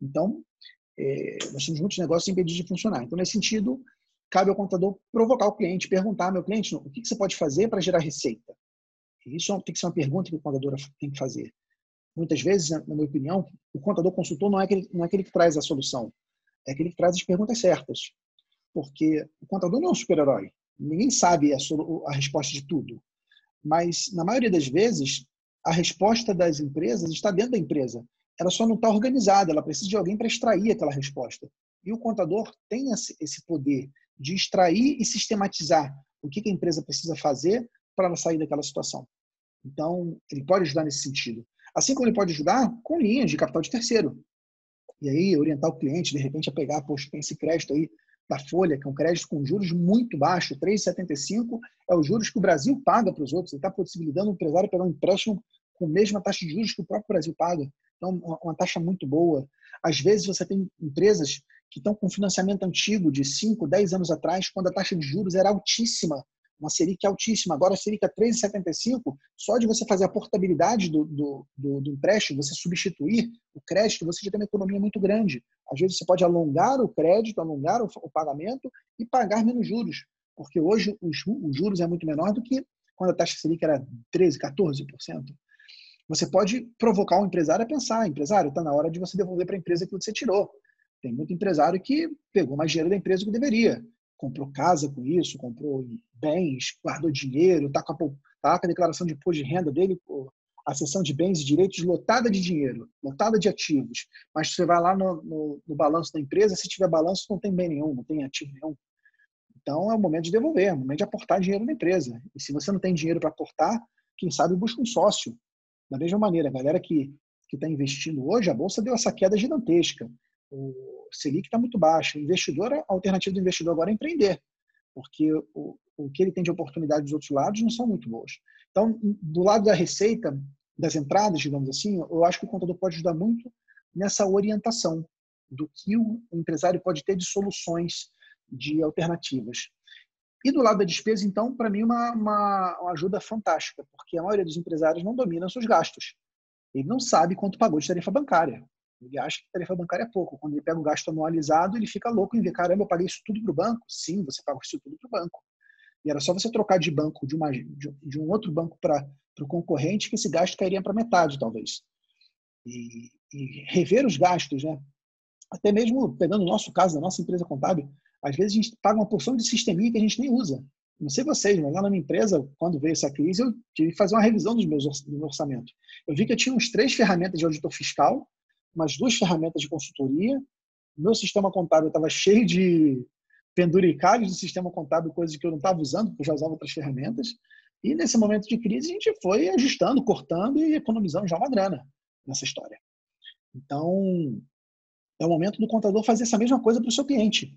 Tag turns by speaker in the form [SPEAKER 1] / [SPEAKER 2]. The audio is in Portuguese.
[SPEAKER 1] Então, é, nós temos muitos negócios impedidos de funcionar. Então, nesse sentido, cabe ao contador provocar o cliente, perguntar, meu cliente, o que você pode fazer para gerar receita? Isso tem que ser uma pergunta que o contador tem que fazer. Muitas vezes, na minha opinião, o contador consultor não é aquele, não é aquele que traz a solução, é aquele que traz as perguntas certas. Porque o contador não é um super-herói. Ninguém sabe a, a resposta de tudo. Mas, na maioria das vezes, a resposta das empresas está dentro da empresa. Ela só não está organizada, ela precisa de alguém para extrair aquela resposta. E o contador tem esse poder de extrair e sistematizar o que a empresa precisa fazer para ela sair daquela situação. Então, ele pode ajudar nesse sentido. Assim como ele pode ajudar com linhas de capital de terceiro. E aí, orientar o cliente, de repente, a pegar, poxa, tem esse crédito aí da Folha, que é um crédito com juros muito baixos, 3,75 é os juros que o Brasil paga para os outros. Ele está possibilitando o empresário pegar um empréstimo com a mesma taxa de juros que o próprio Brasil paga. Então, uma taxa muito boa. Às vezes, você tem empresas que estão com financiamento antigo de 5, 10 anos atrás, quando a taxa de juros era altíssima uma Selic altíssima. Agora, a Selic a 3,75, só de você fazer a portabilidade do, do, do, do, empréstimo, você substituir o crédito, você já tem uma economia muito grande. Às vezes, você pode alongar o crédito, alongar o, o pagamento e pagar menos juros, porque hoje os, os, juros é muito menor do que quando a taxa Selic era 13%, 14%. Você pode provocar o empresário a pensar, empresário, está na hora de você devolver para a empresa aquilo que você tirou. Tem muito empresário que pegou mais dinheiro da empresa do que deveria comprou casa com isso, comprou bens, guardou dinheiro, está com, tá com a declaração de imposto de renda dele, a seção de bens e direitos lotada de dinheiro, lotada de ativos. Mas você vai lá no, no, no balanço da empresa, se tiver balanço, não tem bem nenhum, não tem ativo nenhum. Então é o momento de devolver, é o momento de aportar dinheiro na empresa. E se você não tem dinheiro para aportar, quem sabe busca um sócio. Da mesma maneira, a galera que está investindo hoje, a bolsa deu essa queda gigantesca. O, Selic está muito baixo. O investidor, a alternativa do investidor agora é empreender, porque o, o que ele tem de oportunidade dos outros lados não são muito boas. Então, do lado da receita, das entradas, digamos assim, eu acho que o contador pode ajudar muito nessa orientação do que o empresário pode ter de soluções, de alternativas. E do lado da despesa, então, para mim, uma, uma, uma, ajuda fantástica, porque a maioria dos empresários não domina seus gastos. Ele não sabe quanto pagou de tarifa bancária. Ele acha que tarifa bancária é pouco. Quando ele pega o gasto anualizado, ele fica louco em ver, caramba, eu paguei isso tudo para o banco. Sim, você pagou isso tudo para o banco. E era só você trocar de banco, de, uma, de um outro banco para o concorrente, que esse gasto cairia para metade, talvez. E, e, rever os gastos, né? Até mesmo pegando o nosso caso, da nossa empresa contábil, às vezes a gente paga uma porção de sisteminha que a gente nem usa. Não sei vocês, mas lá na minha empresa, quando veio essa crise, eu tive que fazer uma revisão dos meus, do meu orçamento. Eu vi que eu tinha uns três ferramentas de auditor fiscal, umas duas ferramentas de consultoria. Meu sistema contábil estava cheio de penduricalhos do sistema contábil, coisas que eu não estava usando, porque eu já usava outras ferramentas. E nesse momento de crise, a gente foi ajustando, cortando e economizando já uma grana nessa história. Então, é o momento do contador fazer essa mesma coisa para o seu cliente.